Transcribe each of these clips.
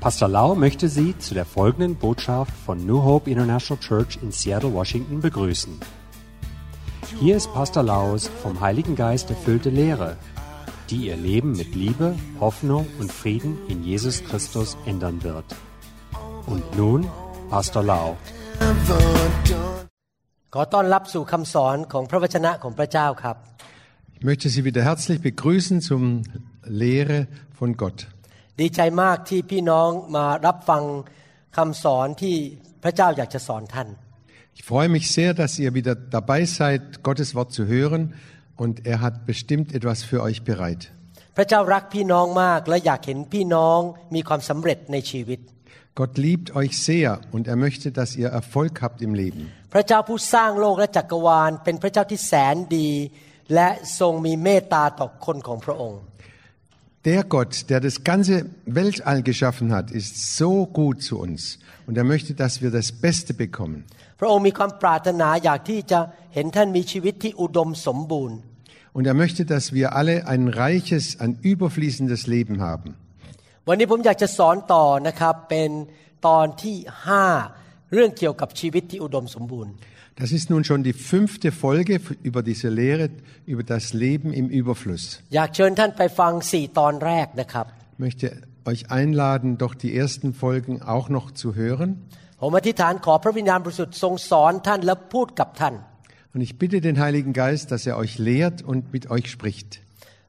Pastor Lau möchte Sie zu der folgenden Botschaft von New Hope International Church in Seattle, Washington begrüßen. Hier ist Pastor Laus vom Heiligen Geist erfüllte Lehre, die Ihr Leben mit Liebe, Hoffnung und Frieden in Jesus Christus ändern wird. Und nun Pastor Lau. ขอต้อนรับสู่คำสอนของพระวจนะของพระเจ้าครับ Ich möchte Sie wieder herzlich begrüßen zum Lehre von Gott. ดีใจมากที่พี่น้องมารับฟังคำสอนที่พระเจ้าอยากจะสอนท่าน Ich freue mich sehr, dass ihr wieder dabei seid, Gottes Wort zu hören und er hat bestimmt etwas für euch bereit. พระเจ้ารักพี่น้องมากและอยากเห็นพี่น้องมีความสำเร็จในชีวิต Gott liebt euch sehr und er möchte, dass ihr Erfolg habt im Leben. พระเจ้าผู้สร้างโลกและจักรวาลเป็นพระเจ้าที่แสนดี และทรงมีเมตตาต่อคนของพระองค์ Der Gott, der das ganze Weltall geschaffen hat, ist so gut zu uns und er möchte, dass wir das Beste bekommen. พระองค์มีความปรารถนาอยากที่จะเห็นท่านมีชีวิตที่อุดมสมบูรณ์ Und er möchte, dass wir alle ein reiches, ein überfließendes Leben haben. วันนี้ผมอยากจะสอนต่อนะครับเป็นตอนที่ห้าเรื่องเกี่ยวกับชีวิตที่อุดมสมบูรณ์ Das ist nun schon die fünfte Folge über diese Lehre über das Leben im Überfluss. อยากเชิญท่านไปฟังสี่ตอนแรกนะครับ Ich möchte euch einladen, doch die ersten Folgen auch noch zu hören. ผมอธิษฐานขอพระวิญญาณบริสุทธิ์ทรงสอนท่านและพูดกับท่าน Und ich bitte den Heiligen Geist, dass er euch lehrt und mit euch spricht.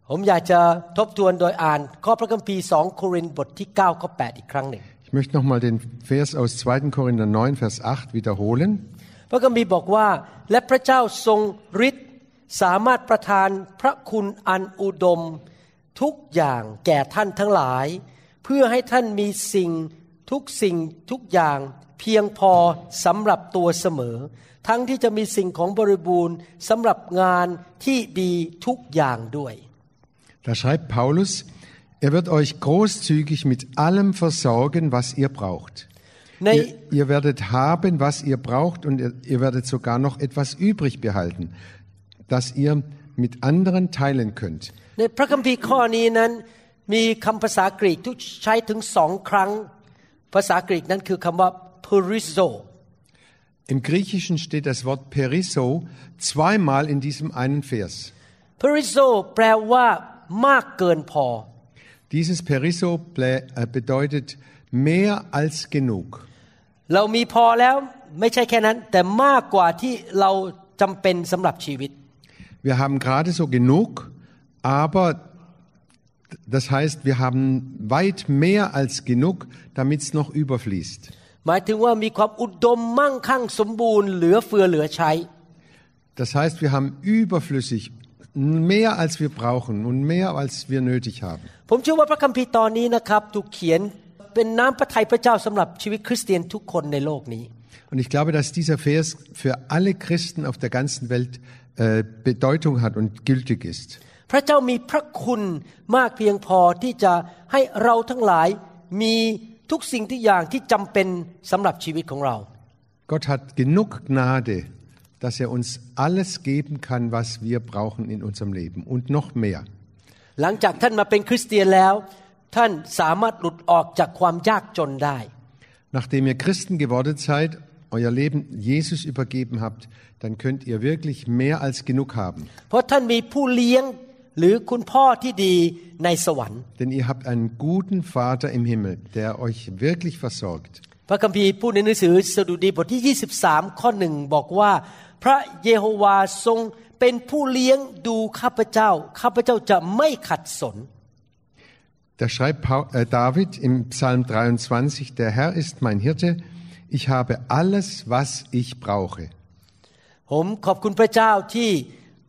ผมอยากจะทบทวนโดยอ่านข้อพระคัมภีร์2โครินธ์บทที่9ข้อ8อีกครั้งหนึ่ง Ich möchte nochmal den Vers aus 2. Korinther 9, Vers 8 wiederholen. พระคัมภีร์บอกว่าและพระเจ้าทรงฤทธิ์สามารถประทานพระคุณอันอุดม ทุกอย่างแก่ท่านทั้งหลาย เพื่อให้ท่านมีสิ่งทุกสิ่งทุกอย่างเพียงพอสำหรับตัวเสมอ ทั้งที่จะมีสิ่งของบริบูรณ์สำหรับงานที่ดีทุกอย่างด้วย Da schreibt Paulus, er wird euch großzügig mit allem versorgen, was ihr braucht. ใน Ihr, ihr werdet haben, was ihr braucht und ihr, ihr werdet sogar noch etwas übrig behalten, das ihr mit anderen teilen könnt. ในพระคัมภีร์ข้อนี้นั้นมีคำภาษากรีกที่ใช้ถึงสองครั้ง ภาษากรีกนั้นคือคำว่า perizo Im Griechischen steht das Wort perisso zweimal in diesem einen Vers. perizo แปลว่ามากเกินพอ Dieses perisso ble- äh, bedeutet mehr als genug. เรามีพอแล้วไม่ใช่แค่นั้น แต่มากกว่าที่เราจำเป็นสำหรับชีวิต Wir haben gerade so genug, aber das heißt, wir haben weit mehr als genug, damit es noch überfließt. หมายถึงว่ามีความอุดมมั่งคั่งสมบูรณ์เหลือเฟือเหลือใช้ Das heißt, wir haben überflüssig mehr als wir brauchen und mehr als wir nötig haben. ผมเชื่อว่าพระคัมภีร์ตอนนี้นะครับถูกเขียน เป็นน้ำพระทัยพระเจ้าสำหรับชีวิตคริสเตียนทุกคนในโลกนี้ Und ich glaube, dass dieser Vers für alle Christen auf der ganzen Welt äh, Bedeutung hat und gültig ist. พระเจ้ามีพระคุณมากเพียงพอที่จะให้เราทั้งหลายมีทุกสิ่งทุกอย่างที่จำเป็นสำหรับชีวิตของเรา Gott hat genug Gnade, dass er uns alles geben kann, was wir brauchen in unserem Leben und noch mehr. หลังจากท่านมาเป็นคริสเตียนแล้ว ท่านสามารถหลุดออกจากความยากจนได้ Nachdem ihr Christen geworden seid, euer Leben Jesus übergeben habt, dann könnt ihr wirklich mehr als genug haben. เพราะท่านมีผู้เลี้ยงหรือคุณพ่อที่ดีในสวรรค์ Denn ihr habt einen guten Vater im Himmel, der euch wirklich versorgt. พระคัมภีร์พูดในหนังสือสดุดีบทที่ 23 ข้อหนึ่งบอกว่า พระเยโฮวาทรงเป็นผู้เลี้ยงดูข้าพเจ้า ข้าพเจ้าจะไม่ขัดสน Da schreibt äh, David im Psalm 23, der Herr ist mein Hirte, ich habe alles, was ich brauche. ผมขอบคุณพระเจ้าที่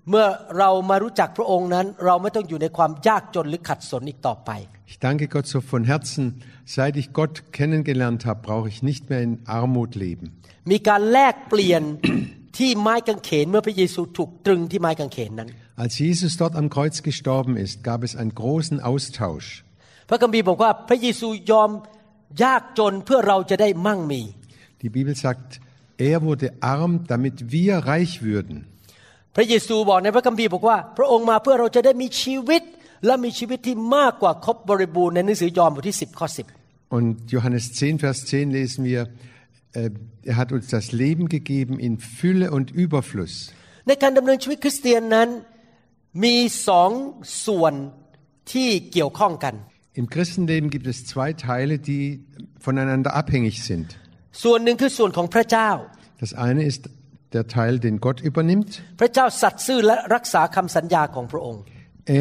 เมื่อเรามารู้จักพระองค์นั้น Ich danke Gott so von Herzen, seit ich Gott kennengelernt habe, brauche ich nicht mehr in Armut leben. มีการแลกเปลี่ยนที่ไม้กางเขนเมื่อพระเยซูถูกตรึงที่ไม้กางเขนนั้น Als Jesus dort am Kreuz gestorben ist, gab es einen großen Austausch. พระคัมภีร์บอกว่าพระเยซูยอมยากจนเพื่อเราจะได้มั่งมี Die Bibel sagt, er wurde arm, damit wir reich würden. พระเยซูบอกในพระคัมภีร์บอกว่า พระองค์มาเพื่อเราจะได้มีชีวิต และมีชีวิตที่มากกว่าครบบริบูรณ์ในหนังสือยอห์นบทที่ 10 ข้อ Und Johannes 10, Vers 10 lesen wir, äh, er hat uns das Leben gegeben in Fülle und Überfluss. ในการดำเนินชีวิตคริสเตียนนั้นมีสองส่วนที่เกี่ยวข้องกัน Im Christenleben gibt es zwei Teile, die voneinander abhängig sind. ส่วนหนึ่งคือส่วนของพระเจ้า Das eine ist der Teil, den Gott übernimmt. พระเจ้าสัตย์ซื่อและรักษาคำสัญญาของพระองค์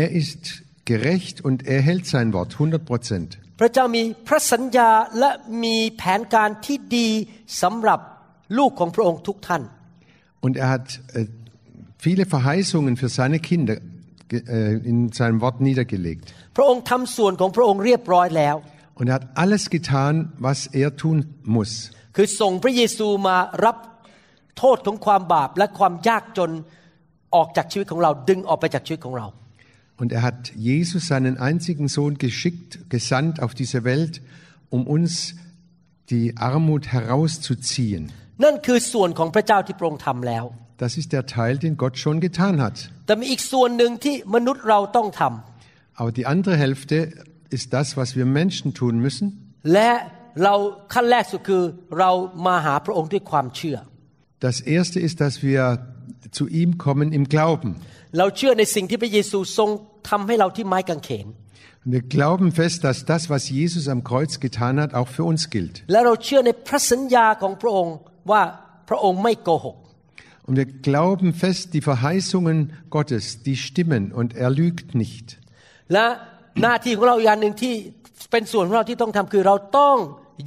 Er ist gerecht und er hält sein Wort 100 Prozent. พระเจ้ามีพระสัญญาและมีแผนการที่ดีสำหรับลูกของพระองค์ทุกท่าน Und er hat äh, viele Verheißungen für seine Kinder ge- äh, in seinem Wort niedergelegt. พระองค์ทำส่วนของพระองค์เรียบร้อยแล้ว Und er hat alles getan, was er tun muss. คือส่งพระเยซูมารับโทษของความบาปและความยากจนออกจากชีวิตของเราดึงออกไปจากชีวิตของเรา Und er hat Jesus, seinen einzigen Sohn, geschickt, gesandt auf diese Welt, um uns die Armut herauszuziehen. นั่นคือส่วนของพระเจ้าที่พระองค์ทำแล้ว Das ist der Teil, den Gott schon getan hat. Aber die andere Hälfte ist das, was wir Menschen tun müssen. Das erste ist, dass wir zu ihm kommen im Glauben. Und wir glauben fest, dass das, was Jesus am Kreuz getan hat, auch für uns gilt. Wir glauben fest, dass das, was Jesus am Kreuz getan hat, auch für uns gilt. Und wir glauben fest, die Verheißungen Gottes, die stimmen und er lügt nicht. และหน้าที่ของเราอีกอย่างหนึ่งที่เป็นส่วนของเราที่ต้องทำคือเราต้อง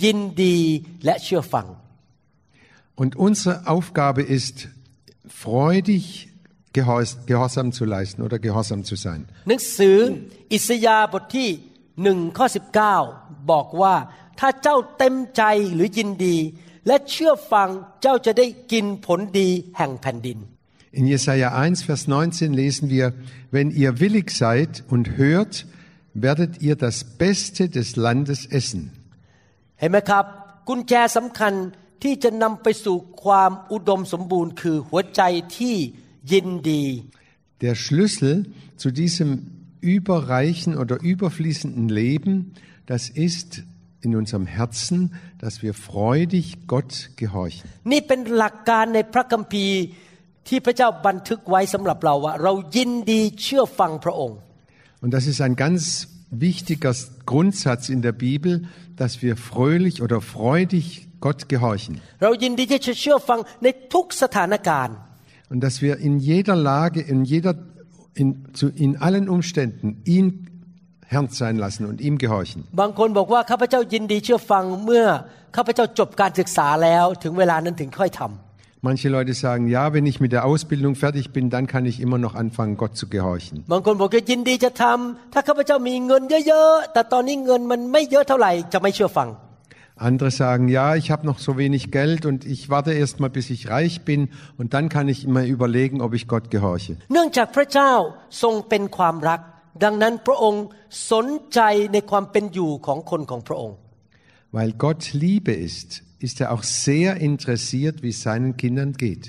ยินดีและเชื่อฟัง Und unsere Aufgabe ist, freudig Gehors- Gehorsam zu leisten oder gehorsam zu sein. หนังสืออิสยาห์บทที่หนึ่งข้อสิบเก้าบอกว่าถ้าเจ้าเต็มใจหรือยินดี และเชื่อฟังเจ้าจะได้กินผลดีแห่งแผ่นดิน In Jesaja 1, Vers 19 lesen wir, wenn ihr willig seid und hört, werdet ihr das Beste des Landes essen. เห็นไหมครับ กุญแจสำคัญที่จะนำไปสู่ความอุดมสมบูรณ์ คือหัวใจที่ยินดี Der Schlüssel zu diesem überreichen oder überfließenden Leben, das ist in unserem Herzen, dass wir freudig Gott gehorchen. นี่เป็นหลักการในพระคัมภีร์ที่พระเจ้าบันทึกไว้สำหรับเราว่า เรายินดีเชื่อฟังพระองค์ Und das ist ein ganz wichtiger Grundsatz in der Bibel, dass wir fröhlich oder freudig Gott gehorchen. เรายินดีที่จะเชื่อฟังในทุกสถานการณ์ Und dass wir in jeder Lage, in jeder, in, zu, in allen Umständen ihn Herrn sein lassen und ihm gehorchen. บางคนบอกว่าข้าพเจ้ายินดีเชื่อฟังเมื่อข้าพเจ้าจบการศึกษาแล้วถึงเวลานั้นถึงค่อยทำ Manche Leute sagen, ja, wenn ich mit der Ausbildung fertig bin, dann kann ich immer noch anfangen, Gott zu gehorchen. บางคนบอกว่ายินดีจะทำถ้าข้าพเจ้ามีเงินเยอะๆ แต่ตอนนี้เงินมันไม่เยอะเท่าไหร่จะไม่เชื่อฟัง Andere sagen, ja, ich habe noch so wenig Geld und ich warte erst mal, bis ich reich bin und dann kann ich immer überlegen, ob ich Gott gehorche. เนื่องจากพระเจ้าทรงเป็นความรัก ดังนั้นพระองค์สนใจในความเป็นอยู่ของคนของพระองค์ Weil Gott Liebe ist, ist er auch sehr interessiert, wie es seinen Kindern geht.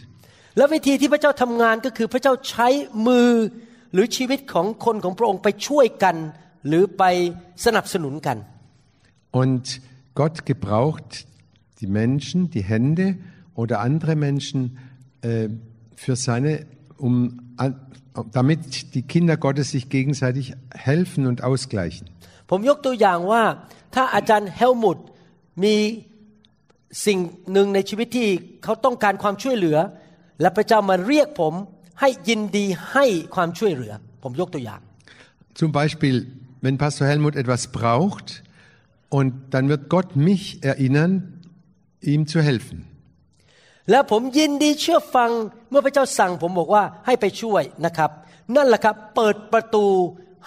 และวิธีที่พระเจ้าทำงานก็คือพระเจ้าใช้มือหรือชีวิตของคนของพระองค์ไปช่วยกัน หรือไปสนับสนุนกัน Und Gott gebraucht die Menschen, die Hände oder andere Menschen äh, für seine, um, an- damit die Kinder Gottes sich gegenseitig helfen und ausgleichen. ผมยกตัวอย่างว่า ถ้าอาจารย์เฮลมุตมีสิ่งหนึ่งในชีวิตที่เขาต้องการความช่วยเหลือ และพระเจ้ามาเรียกผมให้ยินดีให้ความช่วยเหลือ ผมยกตัวอย่าง Zum Beispiel, wenn Pastor Helmut etwas braucht und dann wird Gott mich erinnern, ihm zu helfen. และผมยินดีเชื่อฟังเมื่อพระเจ้าสั่งผมบอกว่าให้ไปช่วยนะครับ นั่นแหละครับเปิดประตู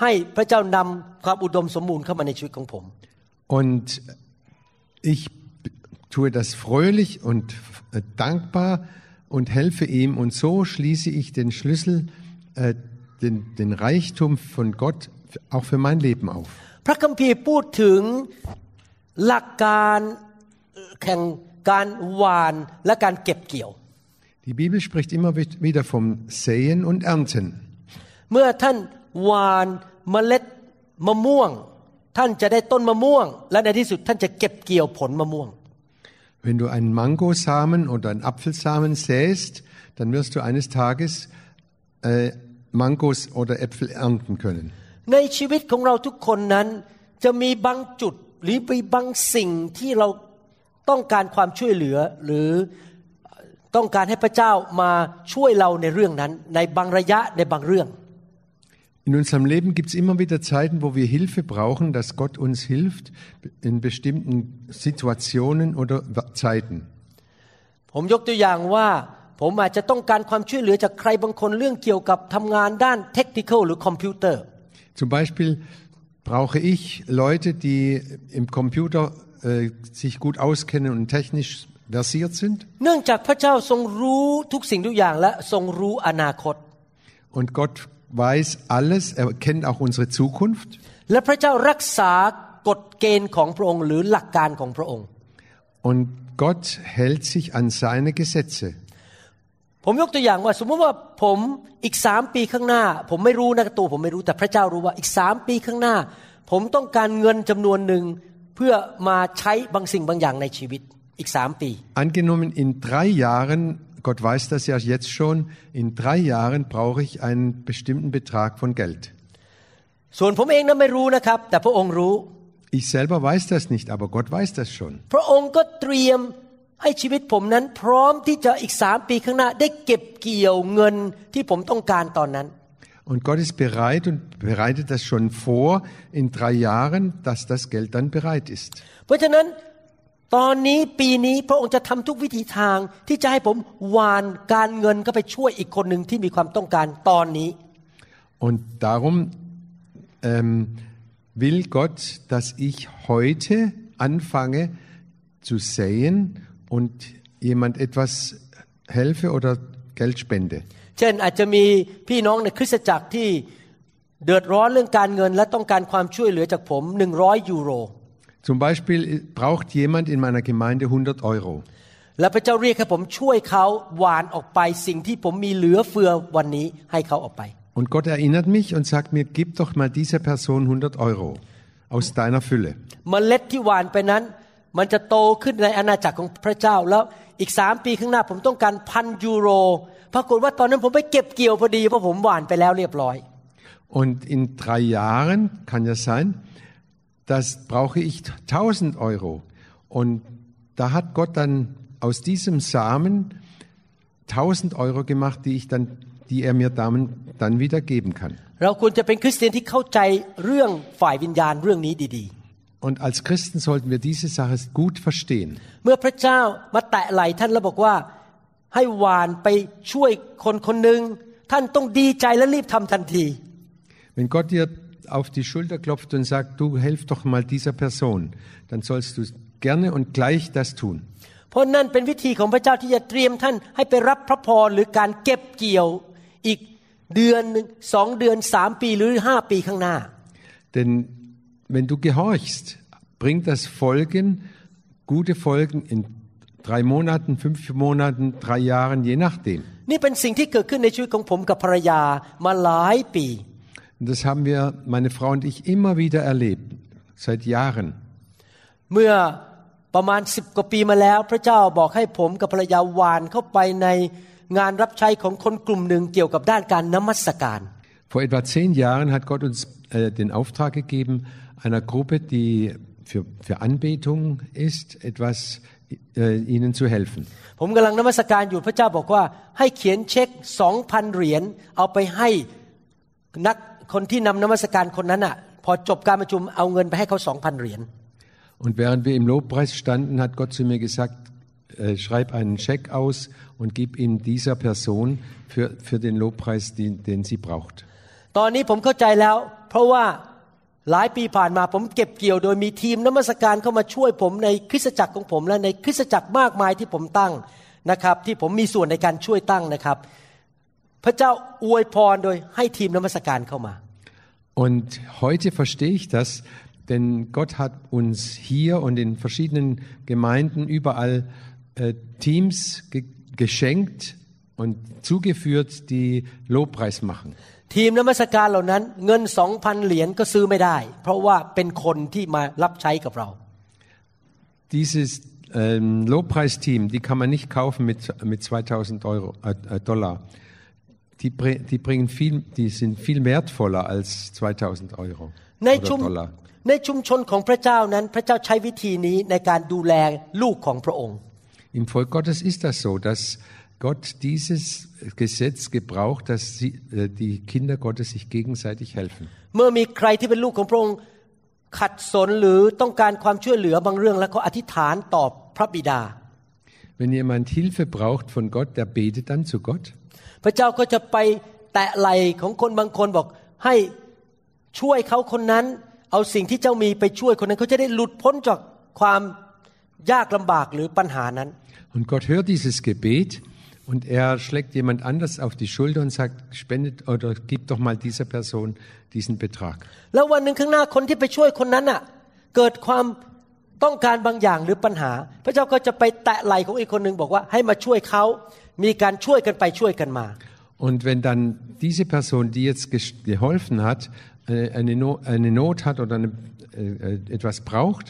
ให้พระเจ้านำความอุดมสมบูรณ์เข้ามาในชีวิตของผม Und ich tue das fröhlich und äh, dankbar und helfe ihm und so schließe ich den Schlüssel, äh, den, den Reichtum von Gott auch für mein Leben auf. พระคัมภีร์พูดถึงหลักการแข่ง การหวานและการเก็บเกี่ยว Die Bibel spricht immer wieder vom Säen und Ernten. เมื่อท่านหวานเมล็ดมะม่วง ท่านจะได้ต้นมะม่วง และในที่สุดท่านจะเก็บเกี่ยวผลมะม่วง Wenn du einen Mangosamen oder einen Apfelsamen säst, dann wirst du eines Tages äh, Mangos oder Äpfel ernten können. ในชีวิตของเราทุกคนนั้นจะมีบางจุดหรือมีบางสิ่งที่เรา ต้องการความช่วยเหลือ หรือต้องการให้พระเจ้ามาช่วยเราในเรื่องนั้น ในบางระยะในบางเรื่อง In unserem Leben gibt es immer wieder Zeiten, wo wir Hilfe brauchen, dass Gott uns hilft in bestimmten Situationen oder Zeiten. ผมยกตัวอย่างว่า ผมอาจจะต้องการความช่วยเหลือจากใครบางคนเรื่องเกี่ยวกับทำงานด้านเทคนิคหรือคอมพิวเตอร์ Zum Beispiel brauche ich Leute, die im Computer äh, sich gut auskennen und technisch versiert sind. เนื่องจากพระเจ้าทรงรู้ทุกสิ่งทุกอย่างและทรงรู้อนาคต Und Gott weiß alles, er kennt auch unsere Zukunft. และพระเจ้ารักษากฎเกณฑ์ของพระองค์ หรือหลักการของพระองค์ Und Gott hält sich an seine Gesetze. ผมยกตัวอย่างว่า สมมติว่าผมอีกสามปีข้างหน้า ผมไม่รู้นะตัวผมไม่รู้แต่พระเจ้ารู้ว่าอีกสามปีข้างหน้า ผมต้องการเงินจำนวนหนึ่ง เพื่อมาใช้บางสิ่งบางอย่างในชีวิตอีกสามปี Angenommen, in drei Jahren, Gott weiß das ja jetzt schon, in drei Jahren brauche ich einen bestimmten Betrag von Geld. ส่วนผมเองนั้นไม่รู้นะครับ แต่พระองค์รู้ Ich selber weiß das nicht, aber Gott weiß das schon. พระองค์ก็เตรียมให้ชีวิตผมนั้น พร้อมที่จะอีกสามปีข้างหน้า ได้เก็บเกี่ยวเงินที่ผมต้องการตอนนั้น Und Gott ist bereit und bereitet das schon vor in drei Jahren, dass das Geld dann bereit ist. เพราะฉะนั้นตอนนี้ปีนี้พระองค์จะทำทุกวิธีทางที่จะให้ผมวานการเงินก็ไปช่วยอีกคนหนึ่งที่มีความต้องการตอนนี้ Und darum ähm, will Gott, dass ich heute anfange zu säen und jemand etwas helfe oder Geld spende. เช่นอาจจะมีพี่น้องในคริสตจักรที่เดือดร้อนเรื่องการเงินและต้องการความช่วยเหลือจากผม100ยูโร Zum Beispiel braucht jemand in meiner Gemeinde 100 Euro. และพระเจ้าเรียกให้ผมช่วยเขาหวานออกไปสิ่งที่ผมมีเหลือเฟือวันนี้ให้เขาออกไป Und Gott erinnert mich und sagt mir, gib doch mal dieser Person 100 Euro aus deiner Fülle. มเมล็ดที่หวานไปนั้น มันจะโตขึ้นในอาณาจักรของพระเจ้าแล้วอีกสามปีข้างหน้าผมต้องการพันยูโร ปรากฏว่าตอนนั้นผมไปเก็บเกี่ยวพอดีเพราะผมหวานไปแล้วเรียบร้อย Und in drei Jahren kann ja sein, das brauche ich 1000 Euro. Und da hat Gott dann aus diesem Samen 1000 Euro gemacht, die, ich dann, die er mir dann, dann wieder geben kann. เราควรจะเป็นคริสเตียนที่เข้าใจเรื่องฝ่ายวิญญาณเรื่องนี้ดี Und als Christen sollten wir diese Sache gut verstehen. ๆ เมื่อพระเจ้ามาแตะไหล่ท่านแล้วบอกว่า ให้หวานไปช่วยคนคนหนึ่งท่านต้องดีใจและรีบทำทันที Wenn Gott dir auf die Schulter klopft und sagt, du helf doch mal dieser Person, dann sollst du gerne und gleich das tun. เพราะนั่นเป็นวิธีของพระเจ้าที่จะเตรียมท่านให้ไปรับพระพรหรือการเก็บเกี่ยวอีกเดือนหนึ่งสองเดือนสามปีหรือห้าปีข้างหน้า Denn wenn du gehorchst, bringt das Folgen, gute Folgen in drei Monaten, fünf Monaten, drei Jahren, je nachdem. นี่เป็นสิ่งที่เกิดขึ้นในชีวิตของผมกับภรรยามาหลายปี Und das haben wir, meine Frau und ich, immer wieder erlebt, seit Jahren. เมื่อประมาณสิบกว่าปีมาแล้ว พระเจ้าบอกให้ผมกับภรรยาหวานเข้าไปในงานรับใช้ของคนกลุ่มหนึ่งเกี่ยวกับด้านการนมัสการ Vor etwa zehn Jahren hat Gott uns äh, den Auftrag gegeben, einer Gruppe, die für, für Anbetung ist, etwas äh, ihnen zu helfen. ผมกำลังนมัสการอยู่พระเจ้าบอกว่า ให้เขียนเช็คสองพันเหรียญเอาไปให้นักคนที่นำนมัสการคนนั้นอ่ะ พอจบการประชุมเอาเงินไปให้เขาสองพันเหรียญ Und während wir im Lobpreis standen, hat Gott zu mir gesagt, äh, schreib einen Scheck aus und gib ihn dieser Person für, für den Lobpreis, den, den sie braucht. ตอนนี้ผมเข้าใจแล้ว เพราะว่า หลายปีผ่านมาผมเก็บเกี่ยวโดยมีทีมนมัสการเข้ามาช่วยผมในคริสตจักรของผม และในคริสตจักรมากมายที่ผมตั้งนะครับ ที่ผมมีส่วนในการช่วยตั้งนะครับ พระเจ้าอวยพรโดยให้ทีมนมัสการเข้ามา Und heute verstehe ich das, denn Gott hat uns hier und in verschiedenen Gemeinden überall äh, Teams ge geschenkt und zugeführt, die Lobpreis machen. ทีมนมัสการเหล่านั้นเงินสองพันเหรียญก็ซื้อไม่ได้ เพราะว่าเป็นคนที่มารับใช้กับเรา Dieses ähm, Lobpreisteam, die kann man nicht kaufen mit, mit 2000 Euro, äh, äh, Dollar. Die, bri- die, bringen viel, die sind viel wertvoller als 2000 Euro ใน oder ชุม Dollar. ในชุมชนของพระเจ้านั้นพระเจ้าใช้วิธีนี้ในการดูแลลูกของพระองค์ Im Volk Gottes ist das so, dass Gott dieses Gesetz gebraucht, dass sie, äh, die Kinder Gottes sich gegenseitig helfen. เมื่อมีใครที่เป็นลูกของพระองค์ขัดสนหรือต้องการความช่วยเหลือบางเรื่องแล้วก็อธิษฐานต่อพระบิดา Wenn jemand Hilfe braucht von Gott, der betet dann zu Gott. พระเจ้าก็จะไปแตะไหล่ของคนบางคนบอกให้ช่วยเขาคนนั้น เอาสิ่งที่เจ้ามีไปช่วยคนนั้นเขาจะได้หลุดพ้นจากความยากลำบากหรือปัญหานั้น Und Gott hört dieses Gebet und er schlägt jemand anders auf die Schulter und sagt, spendet oder gib doch mal dieser Person diesen Betrag. แล้ววันหนึ่งข้างหน้าคนที่ไปช่วยคนนั้นอ่ะเกิดความต้องการบางอย่างหรือปัญหา พระเจ้าก็จะไปแตะไหล่ของอีกคนหนึ่งบอกว่าให้มาช่วยเขามีการช่วยกันไปช่วยกันมา Und wenn dann diese Person, die jetzt ges- geholfen hat, äh, eine, No- eine Not hat oder eine, äh, äh, etwas braucht,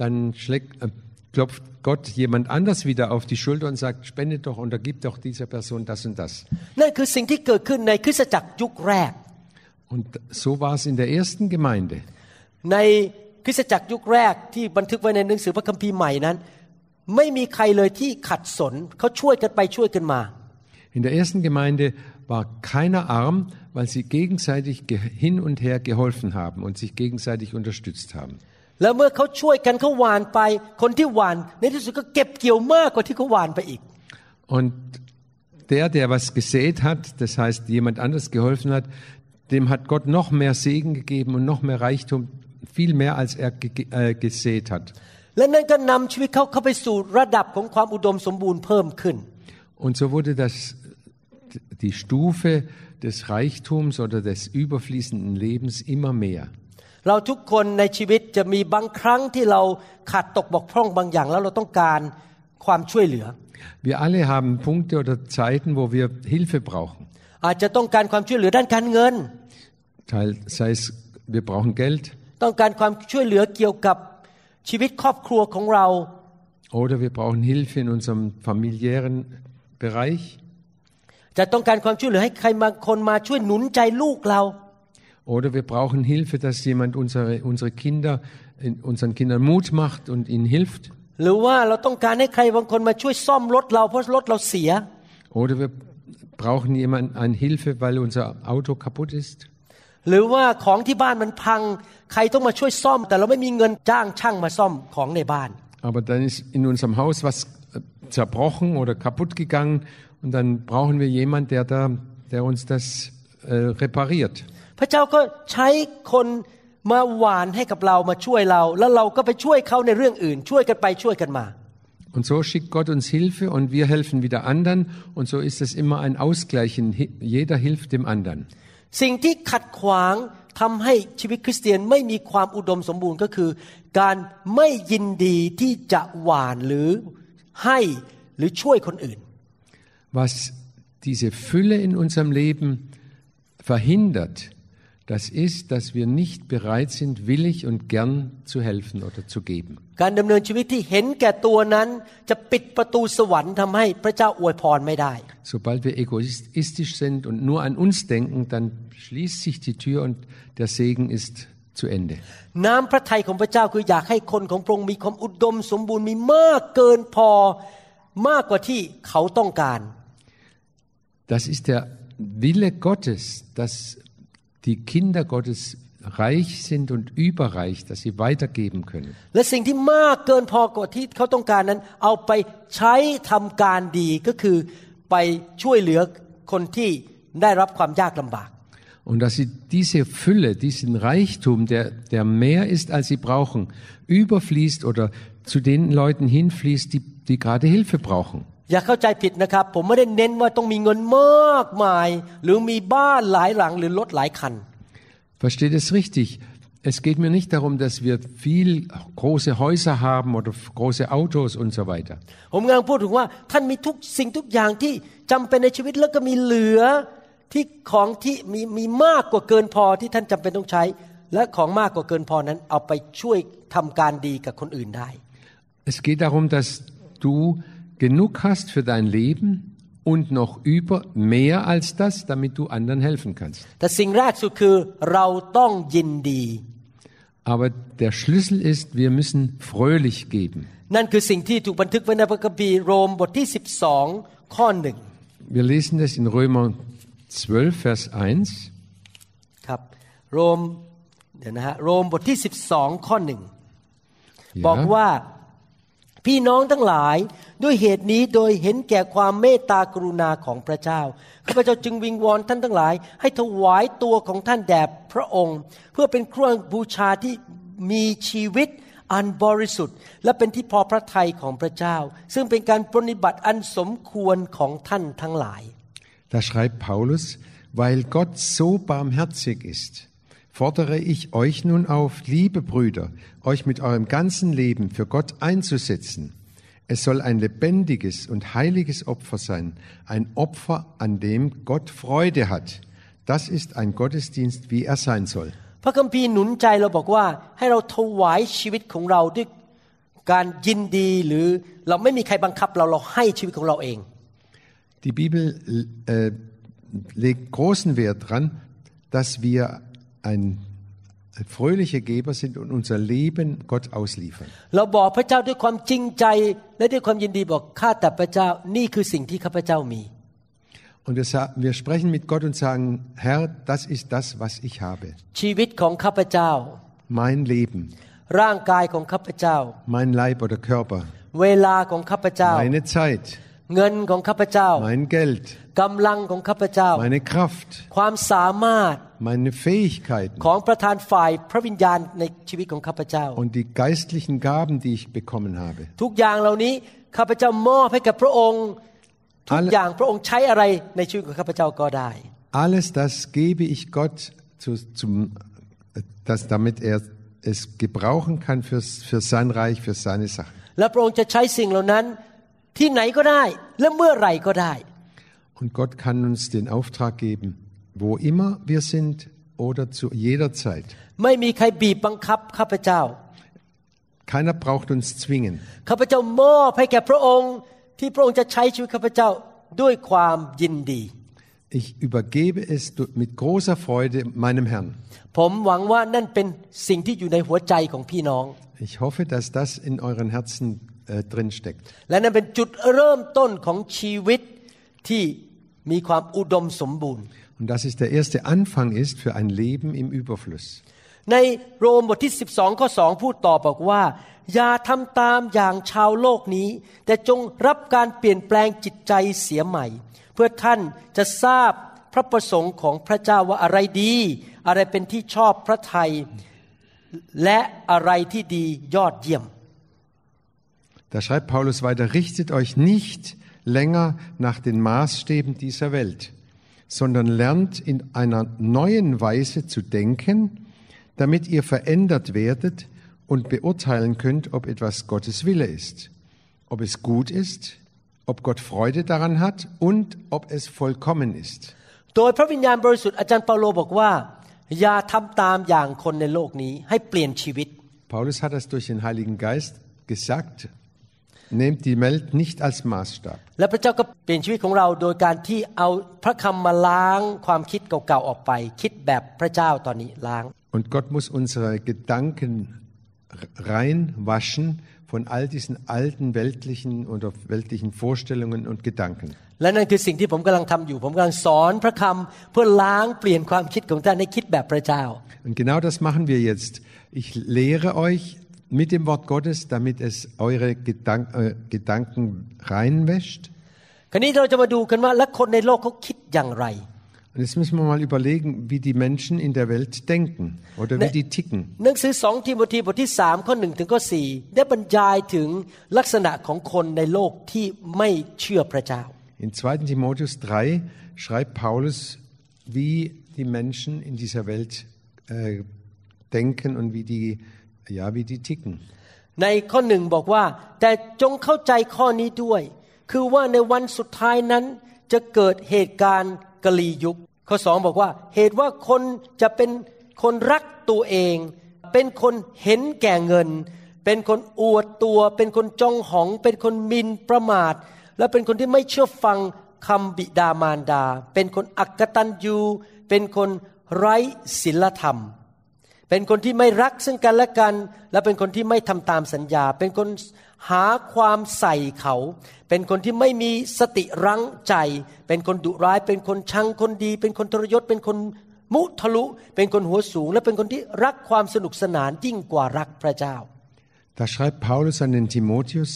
dann schlägt, äh, klopft Gott jemand anders wieder auf die Schulter und sagt, spende doch oder gib doch dieser Person das und das. นั่นคือสิ่งที่เกิดขึ้นในคริสตจักรยุคแรก Und so war es in der ersten Gemeinde. ในคริสตจักรยุคแรกที่บันทึกไว้ในหนังสือพระคัมภีร์ใหม่นั้น ไม่มีใครเลยที่ขัดสนเขาช่วยกันไปช่วยกันมา In der ersten Gemeinde war keiner arm, weil sie gegenseitig ge- hin und her geholfen haben und sich gegenseitig unterstützt haben. แล้วเมื่อเขาช่วยกันเขาหวานไป คนที่หวาน ในที่สุดก็เก็บเกี่ยวมากกว่าที่เขาหวานไปอีก Und der, der was gesät hat, das heißt jemand anders geholfen hat, dem hat Gott noch mehr Segen gegeben und noch mehr Reichtum, viel mehr als er ge äh, gesät hat. และนั่นก็นำชีวิตเขาเข้าไปสู่ระดับของความอุดมสมบูรณ์เพิ่มขึ้น Und so wurde das die Stufe des Reichtums oder des überfließenden Lebens immer mehr. เราทุกคนในชีวิตจะมีบางครั้งที่เราขาดตกบกพร่องบางอย่างแล้วเราต้องการความช่วยเหลือ Wir alle haben Punkte oder Zeiten, wo wir Hilfe brauchen. อาจจะต้องการความช่วยเหลือด้านการเงิน Teil, sei es, wir brauchen Geld ต้องการความช่วยเหลือเกี่ยวกับชีวิตครอบครัวของเรา oder wir brauchen Hilfe in unserem familiären Bereich จะต้องการความช่วยเหลือให้ใครบางคนมาช่วยหนุนใจลูกเรา oder wir brauchen Hilfe, dass jemand unsere, unsere Kinder, unseren Kindern Mut macht und ihnen hilft หรือว่าเราต้องการให้ใครบางคนมาช่วยซ่อมรถเราเพราะรถเราเสีย oder wir brauchen jemand eine Hilfe, weil unser Auto kaputt ist หรือว่าของที่บ้านมันพัง ใครต้องมาช่วยซ่อม แต่เราไม่มีเงินจ้างช่างมาซ่อมของในบ้าน Aber dann ist in unserem Haus was äh, zerbrochen oder kaputt gegangen und dann brauchen wir jemand, der da, der uns das äh, repariert. พระเจ้าก็ใช้คนมาหวานให้กับเรามาช่วยเรา แล้วเราก็ไปช่วยเขาในเรื่องอื่น ช่วยกันไปช่วยกันมา Und so schickt Gott uns Hilfe und wir helfen wieder anderen und so ist es immer ein Ausgleichen. Hi- Jeder hilft dem anderen. สิ่งที่ขัดขวางทำให้ชีวิตคริสเตียนไม่มีความอุดมสมบูรณ์ก็คือ การไม่ยินดีที่จะหวานหรือให้หรือช่วยคนอื่น Was diese Fülle in unserem Leben verhindert, das ist, dass wir nicht bereit sind, willig und gern zu helfen oder zu geben. การดำเนินชีวิตที่เห็นแก่ตัวนั้น จะปิดประตูสวรรค์ทำให้พระเจ้าอวยพรไม่ได้ Sobald wir egoistisch sind und nur an uns denken, dann schließt sich die Tür und der Segen ist zu Ende. น้ำพระทัยของพระเจ้าคืออยากให้คนของพระองค์มีความอุดมสมบูรณ์มีมากเกินพอมากกว่าที่เขาต้องการ Das ist der Wille Gottes, dass die Kinder Gottes reich sind und überreich, dass sie weitergeben können. Und dass sie diese Fülle, diesen Reichtum, der, der mehr ist, als sie brauchen, überfließt oder zu den Leuten hinfließt, die, die gerade Hilfe brauchen. อย่าเข้าใจผิดนะครับ ผมไม่ได้เน้นว่าต้องมีเงินมากมาย หรือมีบ้านหลายหลังหรือรถหลายคัน Versteht es richtig? Es geht mir nicht darum, dass wir viel große Häuser haben oder große Autos und so weiter. ผมกำลังพูดถึงว่าท่านมีทุกสิ่งทุกอย่างที่จำเป็นในชีวิตแล้วก็มีเหลือที่ของที่มีมีมากกว่าเกินพอที่ท่านจำเป็นต้องใช้ และของมากกว่าเกินพอนั้นเอาไปช่วยทำการดีกับคนอื่นได้ Es geht darum, dass du genug hast für dein Leben und noch über mehr als das, damit du anderen helfen kannst. แต่สิ่งแรกสุดคือเราต้องยินดี Aber der Schlüssel ist, wir müssen fröhlich geben. นั่นคือสิ่งที่ถูกบันทึกไว้ในพระคัมภีร์โรมบทที่ 12 ข้อหนึ่ง Wir lesen das in Römer 12, Vers 1. ครับโรมเดี๋ยวนะฮะโรมบทที่ 12 ข้อหนึ่ง บอก Ja. ว่าพี่น้องทั้งหลาย ด้วยเหตุนี้โดยเห็นแก่ความเมตตากรุณาของพระเจ้าข้าพเจ้าจึงวิงวอนท่านทั้งหลาย ให้ถวายตัวของท่านแด่พระองค์ เพื่อเป็นเครื่องบูชาที่มีชีวิตอันบริสุทธิ์ และเป็นที่พอพระทัยของพระเจ้า ซึ่งเป็นการปรนนิบัติอันสมควรของท่านทั้งหลาย Da schreibt Paulus, weil Gott so barmherzig ist, fordere ich euch nun auf, liebe Brüder, euch mit eurem ganzen Leben für Gott einzusetzen. Es soll ein lebendiges und heiliges Opfer sein, ein Opfer, an dem Gott Freude hat. Das ist ein Gottesdienst, wie er sein soll. พระคัมภีร์หนุนใจเราบอกว่าให้เราถวายชีวิตของเราด้วยการยินดีหรือเราไม่มีใครบังคับเราเราให้ชีวิตของเราเอง Die Bibel äh, legt großen Wert dran, dass wir ein fröhliche Geber sind und unser Leben Gott ausliefern. เราบอกพระเจ้าด้วยความจริงใจ และด้วยความยินดีบอกข้าแต่พระเจ้านี่คือสิ่งที่ข้าพเจ้ามี Und wir, sa- wir sprechen mit Gott und sagen, Herr, das ist das, was ich habe. ชีวิตของข้าพเจ้า Mein Leben, ร่างกายของข้าพเจ้า mein Leib oder Körper, เวลาของข้าพเจ้า meine Zeit, เงินของข้าพเจ้า mein Geld, กำลังของข้าพเจ้า meine Kraft, ความสามารถ meine Fähigkeiten ของประธานฝ่ายพระวิญญาณในชีวิตของข้าพเจ้า und die geistlichen Gaben, die ich bekommen habe. ทุกอย่างเหล่านี้ข้าพเจ้ามอบให้กับพระองค์ ทุก Alle- อย่างพระองค์ใช้อะไรในชีวิตของข้าพเจ้าก็ได้ Alles das gebe ich Gott, zu, zum, dass, damit er es gebrauchen kann fürs, für sein Reich, für seine Sache. และพระองค์จะใช้สิ่งเหล่านั้นที่ไหนก็ได้ และเมื่อไหร่ก็ได้ Und Gott kann uns den Auftrag geben, wo immer wir sind oder zu jeder Zeit. ไม่มีใครบีบบังคับข้าพเจ้า Keiner braucht uns zwingen. ข้าพเจ้ามอบให้แก่พระองค์ ที่พระองค์จะใช้ชีวิตข้าพเจ้าด้วยความยินดี Ich übergebe es du- mit großer Freude meinem Herrn. ผมหวังว่านั่นเป็นสิ่งที่อยู่ในหัวใจของพี่น้อง Ich hoffe, dass das in euren Herzen äh, drin steckt. และนั่นเป็นจุดเริ่มต้นของชีวิตที่มีความอุดมสมบูรณ์ Und dass es der erste Anfang ist für ein Leben im Überfluss. ในโรมบทที่ 12 ข้อ 2 พูดต่อบอกว่า อย่าทำตามอย่างชาวโลกนี้ แต่จงรับการเปลี่ยนแปลงจิตใจเสียใหม่ เพื่อท่านจะทราบพระประสงค์ของพระเจ้าว่าอะไรดี อะไรเป็นที่ชอบพระทัยและอะไรที่ดียอดเยี่ยม Da schreibt Paulus weiter, richtet euch nicht länger nach den Maßstäben dieser Welt, sondern lernt in einer neuen Weise zu denken, damit ihr verändert werdet und beurteilen könnt, ob etwas Gottes Wille ist, ob es gut ist, ob Gott Freude daran hat und ob es vollkommen ist. โดยพระวิญญาณบริสุทธิ์อาจารย์เปาโลบอกว่า อย่าทำตามอย่างคนในโลกนี้ให้เปลี่ยนชีวิต Paulus hat das durch den Heiligen Geist gesagt, nehmt die Welt nicht als Maßstab. และพระเจ้าก็เปลี่ยนชีวิตของเราโดยการที่เอาพระคำมาล้างความคิดเก่าๆออกไป คิดแบบพระเจ้าตอนนี้ล้าง Und Gott muss unsere Gedanken reinwaschen von all diesen alten weltlichen oder weltlichen Vorstellungen und Gedanken. และนั่นคือสิ่งที่ผมกำลังทำอยู่ ผมกำลังสอนพระคำเพื่อล้างเปลี่ยนความคิดของท่านให้คิดแบบพระเจ้า Und genau das machen wir jetzt. Ich lehre euch mit dem Wort Gottes, damit es eure Gedank äh, Gedanken reinwäscht. คราวนี้เราจะมาดูกันว่าและคนในโลกเขาคิดอย่างไร Und jetzt müssen wir mal überlegen, wie die Menschen in der Welt denken oder wie die ticken. หนังสือสองทิโมธีบทที่สามข้อหนึ่งถึงข้อสี่ได้บรรยายถึงลักษณะของคนในโลกที่ไม่เชื่อพระเจ้า In 2. Timotheus 3 schreibt Paulus, wie die Menschen in dieser Welt äh, denken und wie die, ja, wie die ticken. ในข้อหนึ่งบอกว่า แต่จงเข้าใจข้อนี้ด้วย คือว่าในวันสุดท้ายนั้นจะเกิดเหตุการณ์กลียุค ข้อสองบอกว่า เหตุว่าคนจะเป็นคนรักตัวเอง เป็นคนเห็นแก่เงิน เป็นคนอวดตัว เป็นคนจองหอง เป็นคนมินประมาท และเป็นคนที่ไม่เชื่อฟังคำบิดามารดา เป็นคนอักตันยูเป็นคนไร้ศีลธรรม เป็นคนที่ไม่รักซึ่งกันและกัน และเป็นคนที่ไม่ทำตามสัญญา เป็นคนหาความใส่เขา เป็นคนที่ไม่มีสติรั้งใจ เป็นคนดุร้าย เป็นคนชังคนดี เป็นคนทรยศ เป็นคนมุทะลุ เป็นคนหัวสูง และเป็นคนที่รักความสนุกสนานยิ่งกว่ารักพระเจ้า Da schreibt Paulus an den Timotheus,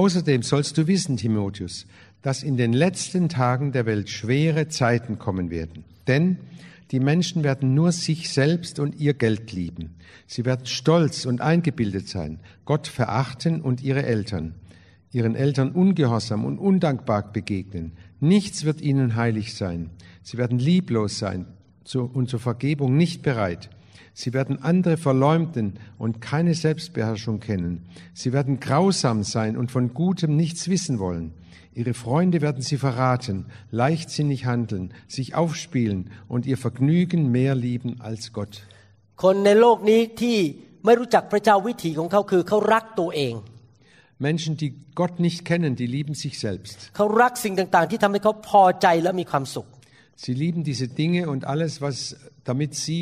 außerdem sollst du wissen, Timotheus, dass in den letzten Tagen der Welt schwere Zeiten kommen werden. Denn die Menschen werden nur sich selbst und ihr Geld lieben. Sie werden stolz und eingebildet sein, Gott verachten und ihre Eltern, ihren Eltern ungehorsam und undankbar begegnen. Nichts wird ihnen heilig sein. Sie werden lieblos sein und zur Vergebung nicht bereit. Sie werden andere verleumden und keine Selbstbeherrschung kennen. Sie werden grausam sein und von Gutem nichts wissen wollen. Ihre Freunde werden sie verraten, leichtsinnig handeln, sich aufspielen und ihr Vergnügen mehr lieben als Gott. คนในโลกนี้ที่ไม่รู้จักพระเจ้าวิถีของเขาคือเขารักตัวเอง Menschen, die Gott nicht kennen, die lieben sich selbst. เขารักสิ่งต่างๆ ที่ทำให้เขาพอใจและมีความสุข Sie lieben diese Dinge und alles, was damit sie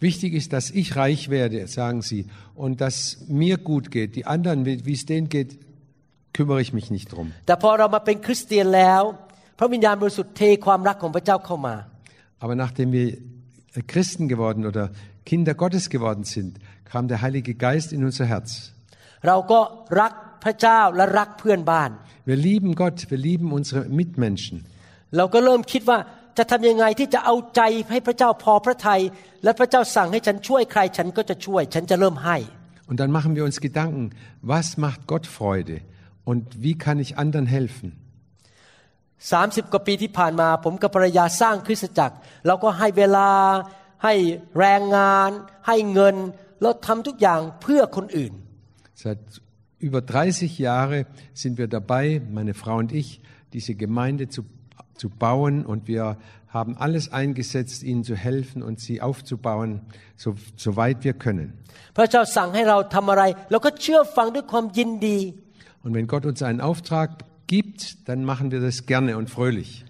Wichtig ist, dass ich reich werde, sagen sie, und dass mir gut geht. Die anderen, wie wie es denen geht, kümmere ich mich nicht drum. แต่พอเรามาเป็นคริสเตียนแล้ว พระวิญญาณบริสุทธิ์เทความรักของพระเจ้าเข้ามา Aber nachdem wir Christen geworden oder Kinder Gottes geworden sind, kam der Heilige Geist in unser Herz. เราก็รักพระเจ้าและรักเพื่อนบ้าน Wir lieben Gott, wir lieben unsere Mitmenschen. เราก็เริ่มคิดว่า จะทำยังไงที่จะเอาใจให้พระเจ้าพอพระทัยและพระเจ้าสั่งให้ฉันช่วยใคร ฉันก็จะช่วย ฉันจะเริ่มให้ Und dann machen wir uns Gedanken, was macht Gott Freude und wie kann ich anderen helfen? 30 กว่าปีที่ผ่านมา ผมกับภรรยาสร้างคริสตจักร เราก็ให้เวลาให้แรงงาน ให้เงินเราทำทุกอย่างเพื่อคนอื่น Seit über 30 Jahren sind wir dabei, meine Frau und ich, diese Gemeinde zu, zu bauen und wir haben alles eingesetzt, ihnen zu helfen und sie aufzubauen, so, so weit wir können. Und wenn Gott uns einen Auftrag gibt, dann machen wir das gerne und fröhlich.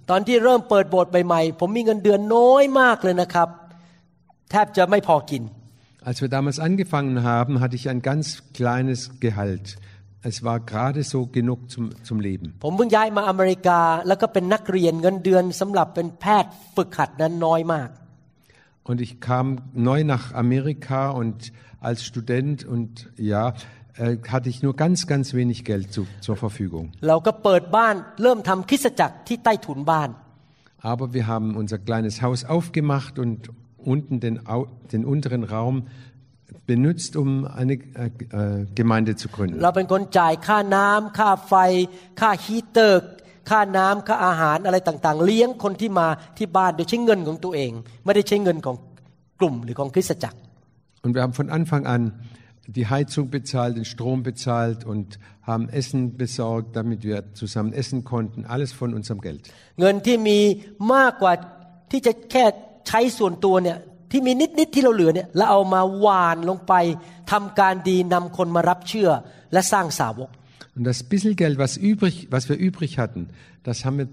Als wir damals angefangen haben, hatte ich ein ganz kleines Gehalt. Es war gerade so genug zum, zum Leben. ผมเพิ่งย้ายมาอเมริกา แล้วก็เป็นนักเรียนเงินเดือนสำหรับเป็นแพทย์ฝึกหัดนั้นน้อยมาก Und ich kam neu nach Amerika und als Student und ja, äh, hatte ich nur ganz, ganz wenig Geld zu, zur Verfügung. เราก็เปิดบ้านเริ่มทำคริสตจักรที่ใต้ถุนบ้าน Aber wir haben unser kleines Haus aufgemacht und unten den, Au- den unteren Raum benutzt, um eine äh, äh, Gemeinde zu gründen. เราเป็นคนจ่ายค่าน้ำค่าไฟ ค่าฮีเตอร์ ค่าน้ำค่าอาหารอะไรต่างๆ เลี้ยงคนที่มาที่บ้านโดยใช้เงินของตัวเอง ไม่ได้ใช้เงินของกลุ่มหรือของคริสตจักร Und wir haben von Anfang an die Heizung bezahlt, den Strom bezahlt und haben Essen besorgt, damit wir zusammen essen konnten. Alles von unserem Geld. เงินที่มีมากกว่าที่จะแค่ใช้ส่วนตัวเนี่ย ที่มีนิดๆที่เราเหลือเนี่ยเราเอามาหวานลงไปทำการดีนำคนมารับเชื่อและสร้างสาวก Und das bisschen Geld, was, übrig, was wir übrig hatten, das haben wir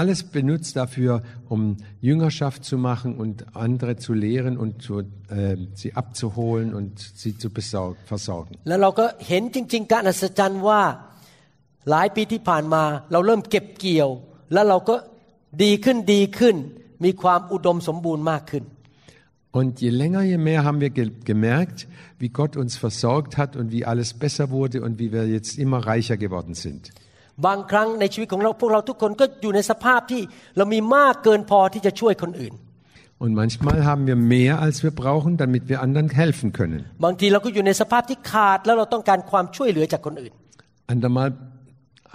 alles benutzt dafür, um Jüngerschaft zu machen und andere zu lehren und zu, äh, sie abzuholen und sie zu besorg, versorgen. แล้วเราก็เห็นจริงๆการอัศจรรย์ว่าหลายปีที่ผ่านมาเราเริ่มเก็บเกี่ยวแล้วเราก็ดีขึ้นดีขึ้นมีความอุดมสมบูรณ์มากขึ้น Und je länger, je mehr haben wir ge gemerkt, wie Gott uns versorgt hat und wie alles besser wurde und wie wir jetzt immer reicher geworden sind. บางครั้งในชีวิตของเราพวกเราทุกคนก็อยู่ในสภาพที่เรามีมากเกินพอที่จะช่วยคนอื่น Und manchmal haben wir mehr, als wir brauchen, damit wir anderen helfen können. บางทีเราก็อยู่ในสภาพที่ขาด แล้วเราต้องการความช่วยเหลือจากคนอื่น Andermal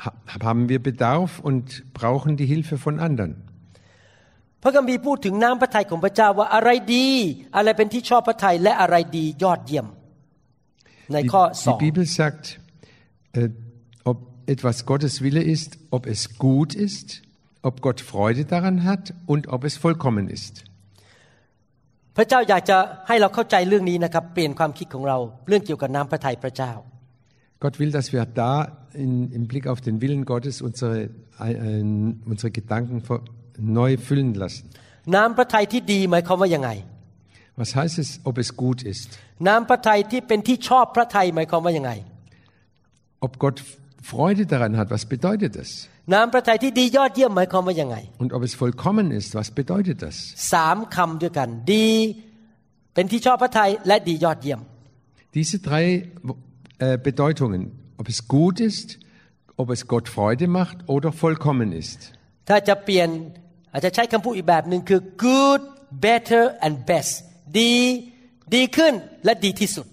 ha- haben wir Bedarf und brauchen die Hilfe von anderen. พระคัมภีร์พูดถึงน้ำพระทัยของพระเจ้าว่าอะไรดี อะไรเป็นที่ชอบพระทัยและอะไรดียอดเยี่ยม ใน Die, ข้อส die อง Bibel sagt, äh, ob etwas Gottes Wille ist, ob es gut ist, ob Gott Freude daran hat und ob es vollkommen ist. พระเจ้าอยากจะให้เราเข้าใจเรื่องนี้นะครับ เปลี่ยนความคิดของเราเรื่องเกี่ยวกับน้ำพระทัยพระเจ้า Gott will, dass wir da in, im Blick auf den Willen Gottes unsere, äh, unsere Gedanken vor- neu füllen lassen. น้ำพระทัยที่ดีหมายความว่ายังไง Was heißt es, ob es gut ist? น้ำพระทัยที่เป็นที่ชอบพระทัยหมายความว่ายังไง Ob Gott Freude daran hat, was bedeutet das? น้ำพระทัยที่ดียอดเยี่ยมหมายความว่ายังไง Und ob es vollkommen ist, was bedeutet das? สามคำด้วยกัน ดี เป็นที่ชอบพระทัยและดียอดเยี่ยม Diese drei äh, Bedeutungen, ob es gut ist, ob es Gott Freude macht oder vollkommen ist. ถ้าจะเปลี่ยน อาจจะใช้คำพูดอีกแบบหนึ่งคือ good better and best ดีดีขึ้นและดีที่สุด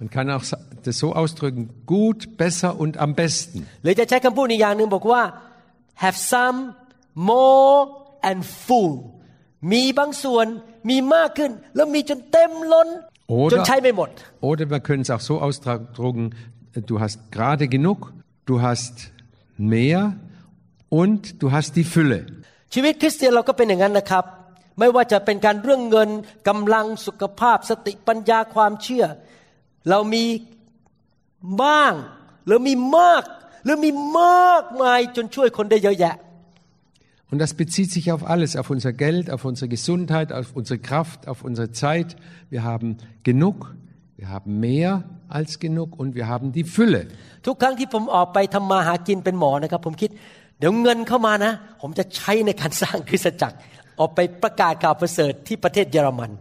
Man kann auch sa- das so ausdrücken, gut, besser und am besten. หรือจะใช้คำพูดอีกอย่างหนึ่งบอกว่า have some more and full มีบางส่วนมีมากขึ้น แล้วมีจนเต็มล้น Oder- จนใช้ไม่หมด Oder wir können es auch so ausdrücken, du hast gerade genug, du hast mehr und du hast die Fülle. ชีวิตคริสเตียนเราก็เป็นอย่างนั้นนะครับ ไม่ว่าจะเป็นการเรื่องเงินกำลังสุขภาพสติปัญญาความเชื่อ เรามีบ้าง หรือมีมาก หรือมีมากมายจนช่วยคนได้เยอะแยะ Und das bezieht sich auf alles, auf unser Geld, auf unsere Gesundheit, auf unsere Kraft, auf unsere Zeit. Wir haben genug, wir haben mehr als genug und wir haben die Fülle. ทุกครั้งที่ผมออกไปทำมาหากินเป็นหมอนะครับ ผมคิด เ ดี๋ยวเงินเข้ามานะ ผมจะใช้ในการสร้างคริสตจักร ออกไปประกาศข่าวประเสริฐที่ประเทศเยอรมัน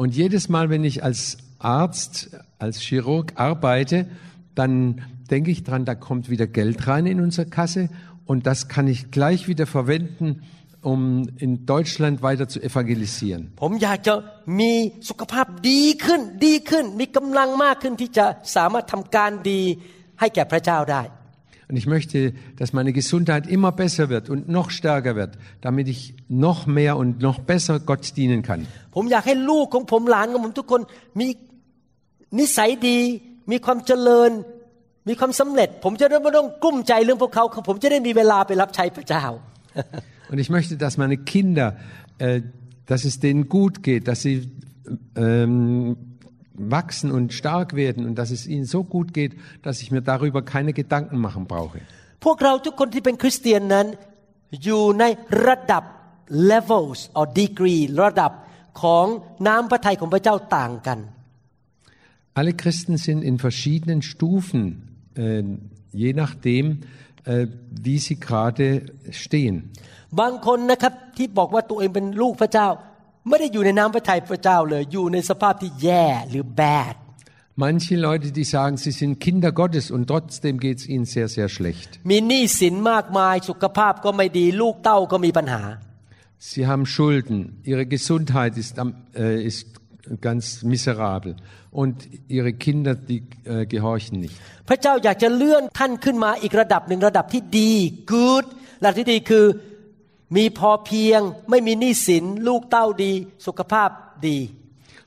Und jedes Mal, wenn ich als Arzt, als Chirurg arbeite, dann denke ich dran, da kommt wieder Geld rein in unsere Kasse und das kann ich gleich wieder verwenden, um in Deutschland weiter zu evangelisieren. ผมอยากจะมีสุขภาพดีขึ้น ดีขึ้น มีกำลังมากขึ้นที่จะสามารถทำการดีให้แก่พระเจ้าได้ und ich möchte, dass meine Gesundheit immer besser wird und noch stärker wird, damit ich noch mehr und noch besser Gott dienen kann. Und ich möchte, dass meine Kinder, äh, dass es denen gut geht, dass sie ähm, wachsen und stark werden und dass es ihnen so gut geht, dass ich mir darüber keine Gedanken machen brauche. พวกเราทุกคนที่เป็นคริสเตียนนั้น อยู่ในระดับ levels or degree ระดับของน้ำพระทัยของพระเจ้าต่างกัน Alle Christen sind in verschiedenen Stufen, äh, je nachdem, äh, wie sie gerade stehen. บางคนนะครับที่บอกว่าตัวเองเป็นลูกพระเจ้า ไม่ได้อยู่ในน้ำพระทัยพระเจ้าเลย อยู่ในสภาพที่แย่หรือ bad Manche Leute, die sagen, sie sind Kinder Gottes und trotzdem geht es ihnen sehr, sehr schlecht. มีหนี้สินมากมายสุขภาพก็ไม่ดีลูกเต้าก็มีปัญหา Sie haben Schulden, ihre Gesundheit ist, am, äh, ist ganz miserabel und ihre Kinder, die äh, gehorchen nicht. พระเจ้าอยากจะ มาอีกระดับหนึ่งระดับที่ดี good ระดับที่ดีคือ มีพอเพียง ไม่มีหนี้สิน ลูกเต้าดี สุขภาพดี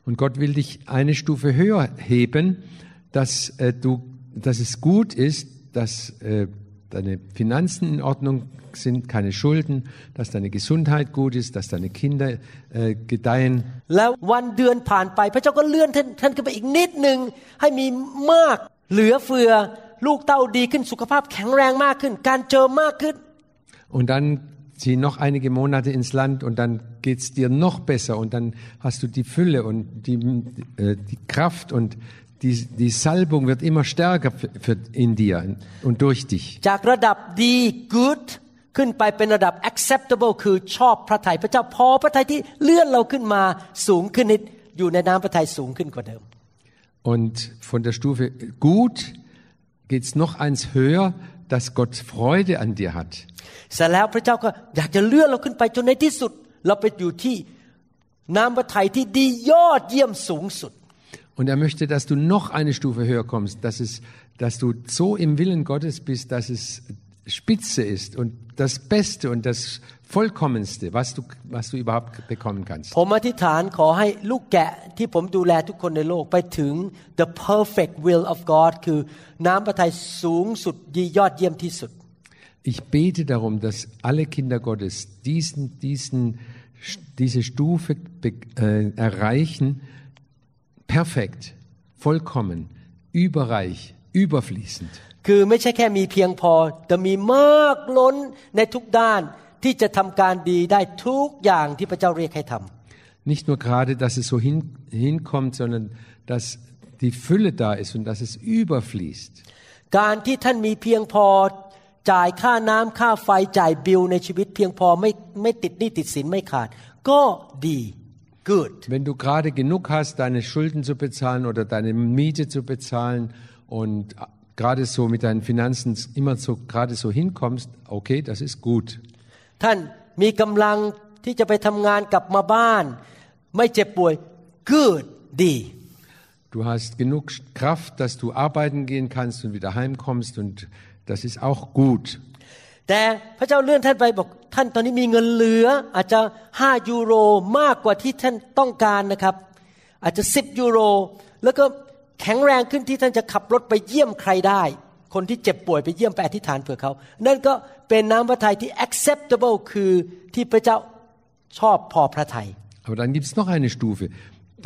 Und Gott will dich eine Stufe höher heben, dass, äh, du, dass es gut ist, dass äh, deine Finanzen in Ordnung sind, keine Schulden, dass deine Gesundheit gut ist, dass deine Kinder äh, gedeihen. แล้ววันเดือนผ่านไป พระเจ้าก็เลื่อนท่านท่านขึ้นไปอีกนิดหนึ่งให้มีมากเหลือเฟือ ลูกเต้าดีขึ้นสุขภาพแข็งแรงมากขึ้น การเจอมากขึ้น Und dann zieh noch einige Monate ins Land und dann geht's dir noch besser und dann hast du die Fülle und die, äh, die Kraft und die, die Salbung wird immer stärker für, für in dir und durch dich. จากระดับดี good ขึ้นไปเป็นระดับ acceptable คือชอบพระทัยพระเจ้าพอพระทัยที่เลื่อนเราขึ้นมาสูงขึ้นนิดอยู่ในน้ำพระทัยสูงขึ้นกว่าเดิม Und von der Stufe gut geht's noch eins höher, dass Gott Freude an dir hat. เสร็จแล้วพระเจ้าก็อยากจะเลื่อนเราขึ้นไปจนในที่สุด เราไปอยู่ที่ น้ำพระทัยที่ดียอดเยี่ยมสูงสุด Und er möchte, dass du noch eine Stufe höher kommst, dass, es, dass du so im Willen Gottes bist, dass es Spitze ist und das Beste und das Vollkommenste, was du, was du überhaupt bekommen kannst. ผมอธิษฐานขอให้ลูกแกะที่ผมดูแลทุกคนในโลกไปถึง the perfect will of God คือน้ำพระทัยสูงสุดดียอดเยี่ยมที่สุด Ich bete darum, dass alle Kinder Gottes diesen, diesen, diese Stufe be- äh, erreichen, perfekt, vollkommen, überreich, überfließend. คือไม่ใช่แค่มีเพียงพอ แต่มีมากล้นในทุกด้านที่จะทำการดีได้ทุกอย่างที่พระเจ้าเรียกให้ทำ Nicht nur gerade, dass es so hin, hinkommt, sondern dass die Fülle da ist und dass es überfließt. การที่ท่านมีเพียงพอจ่ายค่าน้ำค่าไฟจ่ายบิลในชีวิตเพียงพอไม่ไม่ติดหนี้ติดสินไม่ขาด ก็ดี good Wenn du gerade genug hast, deine Schulden zu bezahlen oder deine Miete zu bezahlen und gerade so mit deinen Finanzen immer so gerade so hinkommst, okay, das ist gut. ท่านมีกำลังที่จะไปทำงานกลับมาบ้าน ไม่เจ็บป่วย good ดี Du hast genug Kraft, dass du arbeiten gehen kannst und wieder heimkommst und das ist auch gut. แต่พระเจ้าเลื่อนท่านไปบอกท่านตอนนี้มีเงินเหลือ อาจจะ5ยูโรมากกว่าที่ท่านต้องการนะครับ อาจจะ 10 ยูโร แล้วก็ แข็งแรงขึ้นที่ท่านจะขับรถไปเยี่ยมใครได้ คนที่เจ็บป่วยไปเยี่ยมไปอธิษฐานเผื่อเขา นั่นก็เป็นน้ำพระทัยที่ acceptable คือที่พระเจ้าชอบพอพระทัย Aber dann gibt's noch eine Stufe,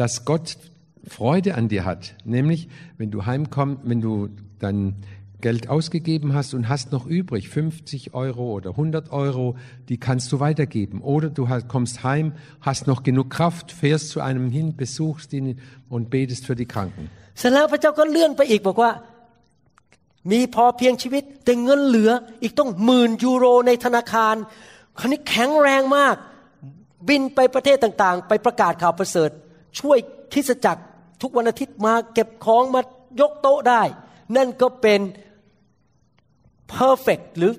dass Gott Freude an dir hat. Nämlich, wenn du heimkommst, wenn du dann Geld ausgegeben hast und hast noch übrig, 50 Euro oder 100 Euro, die kannst du weitergeben. Oder du hast, kommst heim, hast noch genug Kraft, fährst zu einem hin, besuchst ihn und betest für die Kranken. เสร็จแล้วพระเจ้าก็เลื่อนไปอีกบอกว่า มีพอเพียงชีวิต แต่เงินเหลืออีกต้องหมื่นยูโรในธนาคารคราวนี้แข็งแรงมาก บินไปประเทศต่างๆ ไปประกาศข่าวประเสริฐ ช่วยคริสตจักรทุกวันอาทิตย์มาเก็บของมายกโต๊ะได้ นั่นก็เป็น perfect หรือ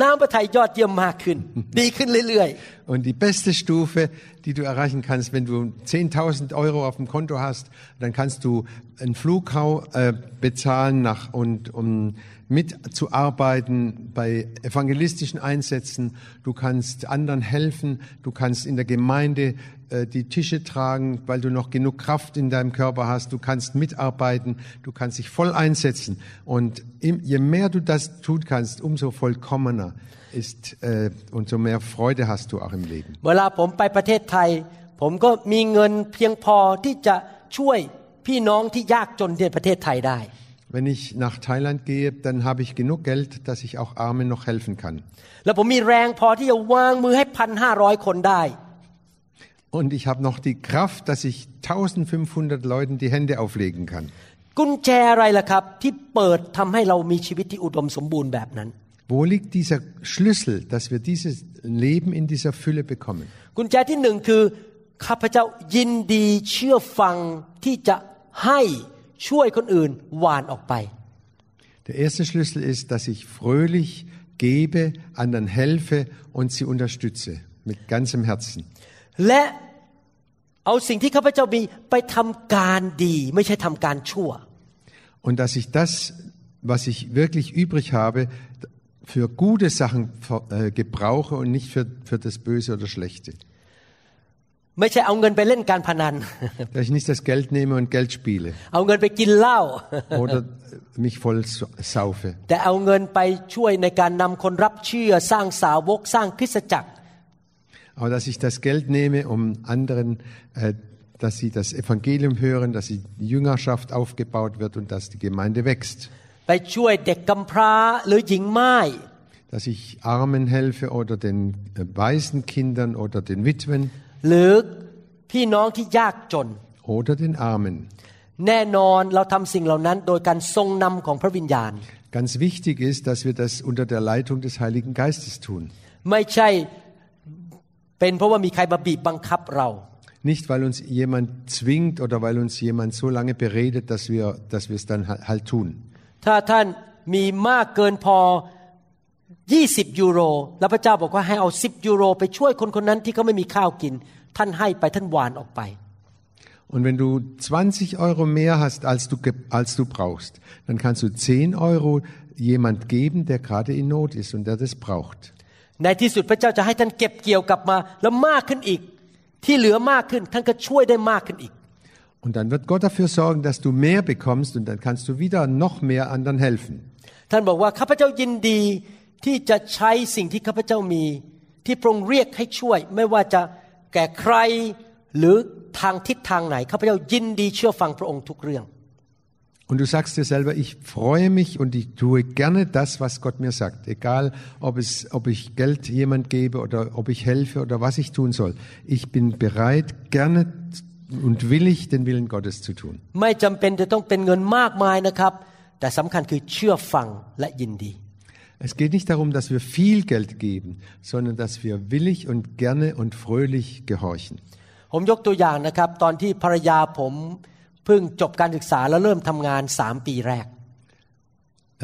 น้ำพระทัยยอดเยี่ยมมากขึ้น ดีขึ้นเรื่อย Und die beste Stufe, die du erreichen kannst, wenn du 10.000 Euro auf dem Konto hast, dann kannst du einen Flug äh, bezahlen nach, und um mitzuarbeiten bei evangelistischen Einsätzen. Du kannst anderen helfen. Du kannst in der Gemeinde äh, die Tische tragen, weil du noch genug Kraft in deinem Körper hast. Du kannst mitarbeiten. Du kannst dich voll einsetzen. Und im, je mehr du das tun kannst, umso vollkommener ist äh, und so mehr Freude hast du auch im Leben. ๆ เวลาผมไปประเทศไทย ผมก็มีเงินเพียงพอที่จะช่วยพี่น้องที่ยากจนในประเทศไทยได้ Wenn ich nach Thailand gehe, dann habe ich genug Geld, dass ich auch Armen noch helfen kann. แล้วผมมีแรงพอที่จะวางมือให้พันห้าร้อยคนได้ Und ich habe noch die Kraft, dass ich 1500 Leuten die Hände auflegen kann. กุญแจอะไรล่ะครับ ที่เปิดทำให้เรามีชีวิตที่อุดมสมบูรณ์แบบนั้น Wo liegt dieser Schlüssel, dass wir dieses Leben in dieser Fülle bekommen? กุญแจที่หนึ่งคือข้าพเจ้ายินดีเชื่อฟังที่จะให้ ช่วยคนอื่นหวานออกไป Der erste Schlüssel ist, dass ich fröhlich gebe, anderen helfe und sie unterstütze mit ganzem Herzen. และเอาสิ่งที่ข้าพเจ้ามีไปทำการดี ไม่ใช่ทำการชั่ว Und dass ich das, was ich wirklich übrig habe, für gute Sachen äh, gebrauche und nicht für, für das Böse oder Schlechte. Dass ich nicht das Geld nehme und Geld spiele. Oder mich voll saufe. Aber dass ich das Geld nehme, um anderen, äh, dass sie das Evangelium hören, dass die Jüngerschaft aufgebaut wird und dass die Gemeinde wächst. Dass ich Armen helfe oder den äh, weißen Kindern oder den Witwen. หรือพี่น้องที่ยากจน oder den Armen. แน่นอนเราทำสิ่งเหล่านั้น โดยการทรงนำของพระวิญญาณ Ganz wichtig ist, dass wir das unter der Leitung des Heiligen Geistes tun. ไม่ใช่เป็นเพราะว่ามีใครมาบีบบังคับเรา Nicht, weil uns jemand zwingt oder weil uns jemand so lange beredet, dass wir, dass wir es dann halt tun. ถ้าท่านมีมากเกินพอ 20 ยูโร แล้วพระเจ้าบอกว่าให้เอา 10 ยูโร ไปช่วยคนคนนั้นที่เขาไม่มีข้าวกิน ท่านให้ไปท่านหวานออกไป Und wenn du 20 Euro mehr hast, als du, ge- als du brauchst, dann kannst du 10 Euro jemand geben, der gerade in Not ist und der das braucht. ในที่สุดพระเจ้าจะให้ท่านเก็บเกี่ยวกลับมาแล้วมากขึ้นอีก ที่เหลือมากขึ้น ท่านก็ช่วยได้มากขึ้นอีก Und dann wird Gott dafür sorgen, dass du mehr bekommst und dann kannst du wieder noch mehr anderen helfen. ท่านบอกว่าข้าพเจ้ายินดี ที่จะใช้สิ่งที่ข้าพเจ้ามี ที่พระองค์เรียกให้ช่วย ไม่ว่าจะแก่ใครหรือทางทิศทางไหนข้าพเจ้ายินดีเชื่อฟังพระองค์ทุกเรื่อง Und du sagst dir selber, ich freue mich und ich tue gerne das, was Gott mir sagt. Egal, ob, es, ob ich Geld jemand gebe oder ob ich helfe oder was ich tun soll. Ich bin bereit, gerne und willig, den Willen Gottes zu tun. ไม่จำเป็นจะต้องเป็นเงินมากมายนะครับ แต่สำคัญคือเชื่อฟังและยินดี Es geht nicht darum, dass wir viel Geld geben, sondern dass wir willig und gerne und fröhlich gehorchen. ผมยกตัวอย่างนะครับ ตอนที่ภรรยาผมเพิ่งจบการศึกษาแล้วเริ่มทำงานสามปีแรก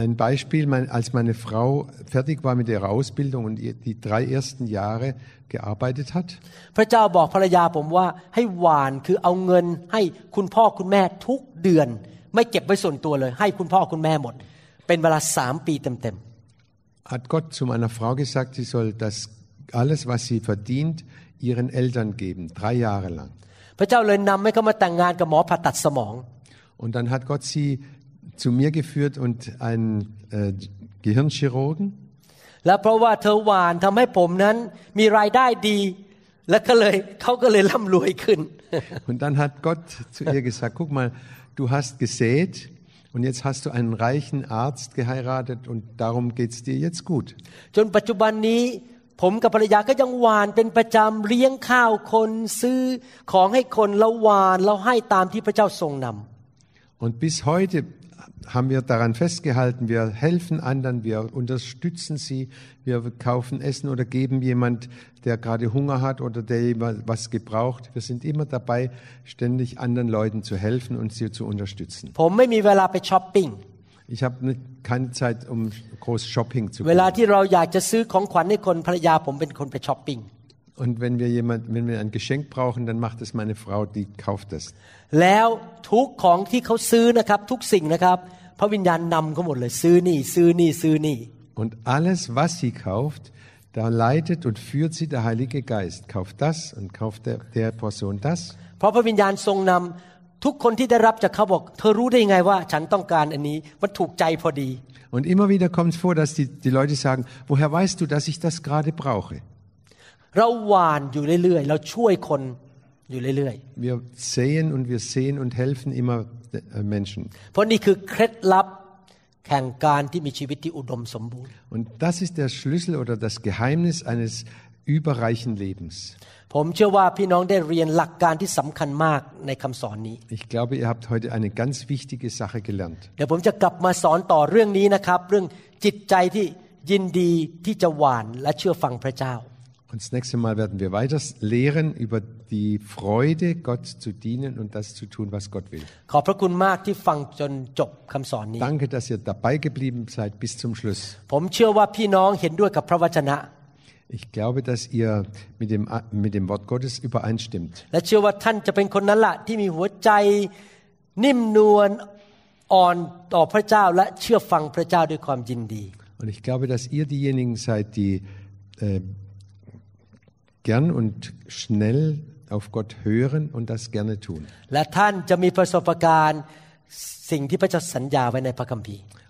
Ein Beispiel, mein, als meine Frau fertig war mit ihrer Ausbildung und ihr- die drei ersten Jahre gearbeitet hat, พระเจ้าบอกภรรยาผมว่าให้หวานคือเอาเงินให้คุณพ่อคุณแม่ทุกเดือน ไม่เก็บไว้ส่วนตัวเลย ให้คุณพ่อคุณแม่หมด เป็นเวลาสามปีเต็ม hat Gott zu meiner Frau gesagt, sie soll das alles, was sie verdient, ihren Eltern geben, drei Jahre lang. ๆพระเจ้าเลยนำให้เขามาแต่งงานกับหมอผ่าตัดสมอง Und dann hat Gott sie zu mir geführt und einen äh, Gehirnchirurgen. และเพราะว่าเธอหวานทำให้ผมนั้นมีรายได้ดี และก็เลยเขาก็เลยร่ำรวยขึ้น Und dann hat Gott zu ihr gesagt, guck mal, du hast gesät und jetzt hast du einen reichen Arzt geheiratet und darum geht's dir jetzt gut. จนปัจจุบันนี้ผมกับภรรยาก็ยังหวานเป็นประจำเลี้ยงข้าวคนซื้อของให้คนแล้วหวานแล้วให้ตามที่พระเจ้าทรงนำ Und bis heute haben wir daran festgehalten, wir helfen anderen, wir unterstützen sie, wir kaufen Essen oder geben jemand, der gerade Hunger hat oder der jemand was gebraucht. Wir sind immer dabei, ständig anderen Leuten zu helfen und sie zu unterstützen. Ich habe keine Zeit, um groß Shopping zu gehen. ที่เราอยากจะซื้อของขวัญให้คนภรรยาผมเป็นคนไปช้อปปิ้ง Und wenn wir jemand, wenn wir ein Geschenk brauchen, dann macht es meine Frau, die kauft das. แล้วทุกของที่เขาซื้อนะครับทุกสิ่งนะครับ พระวิญญาณนำเขาหมดเลยซื้อนี่ ซื้อนี่ซื้อนี่ Und alles, was sie kauft, da leitet und führt sie der Heilige Geist. Kauft das und kauft der, der Person das. เพราะพระวิญญาณทรงนำทุกคนที่ได้รับจากเขาบอก เธอรู้ได้ยังไงว่า ฉันต้องการอันนี้มันถูกใจพอดี Und immer wieder kommt es vor, dass die, die Leute sagen, woher weißt du, dass ich das gerade brauche? เราหวานอยู่เรื่อยๆ เราช่วยคนอยู่เรื่อย Wir sehen und wir sehen und helfen immer äh, Menschen. ๆเพราะนี่คือเคล็ดลับแห่งการที่มีชีวิตที่อุดมสมบูรณ์ Und das ist der Schlüssel oder das Geheimnis eines überreichen Lebens. ผมเชื่อว่าพี่น้องได้เรียนหลักการที่สำคัญมากในคำสอนนี้ Ich glaube, ihr habt heute eine ganz wichtige Sache gelernt. เดี๋ยวผมจะกลับมาสอนต่อเรื่องนี้นะครับ เรื่องจิตใจที่ยินดีที่จะหวานและเชื่อฟังพระเจ้า Und das nächste Mal werden wir weiter lehren über die Freude, Gott zu dienen und das zu tun, was Gott will. Danke, dass ihr dabei geblieben seid bis zum Schluss. Ich glaube, dass ihr mit dem, mit dem Wort Gottes übereinstimmt. Und ich glaube, dass ihr diejenigen seid, die äh, gern und schnell auf Gott hören und das gerne tun.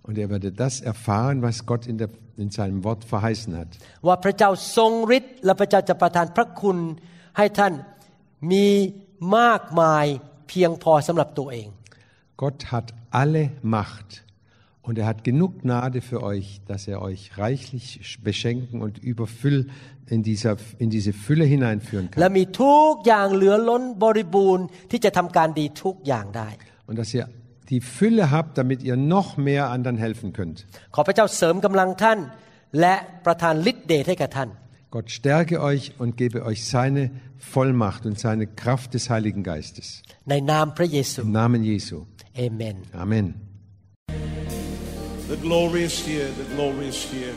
Und er werde das erfahren, was Gott in, der, in seinem Wort verheißen hat. Gott hat alle Macht und er hat genug Gnade für euch, dass er euch reichlich beschenken und überfüllen in, dieser, in diese Fülle hineinführen และ kann. มีทุกอย่างเหลือล้นบริบูรณ์ที่จะทำการดีทุกอย่างได้ Und dass ihr die Fülle habt, damit ihr noch mehr anderen helfen könnt. ขอพระเจ้าเสริมกำลังท่าน และประทานฤทธิ์เดชให้กับท่าน Gott stärke euch und gebe euch seine Vollmacht und seine Kraft des Heiligen Geistes. ในนามพระเยซู Im Namen Jesu. เอเมน Amen. The glory is here. The glory is here.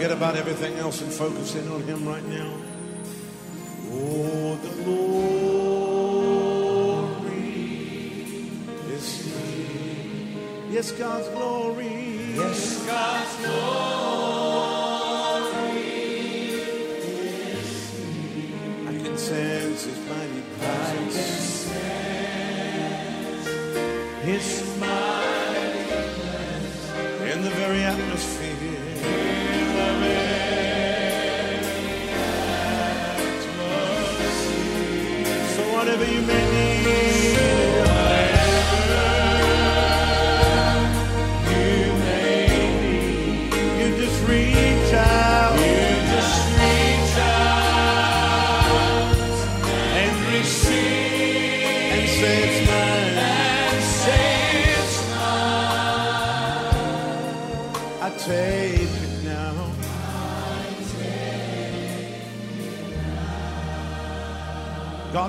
Forget about everything else and focus in on Him right now. Oh, the glory is here. Yes, God's glory. Yes, God's glory. I can sense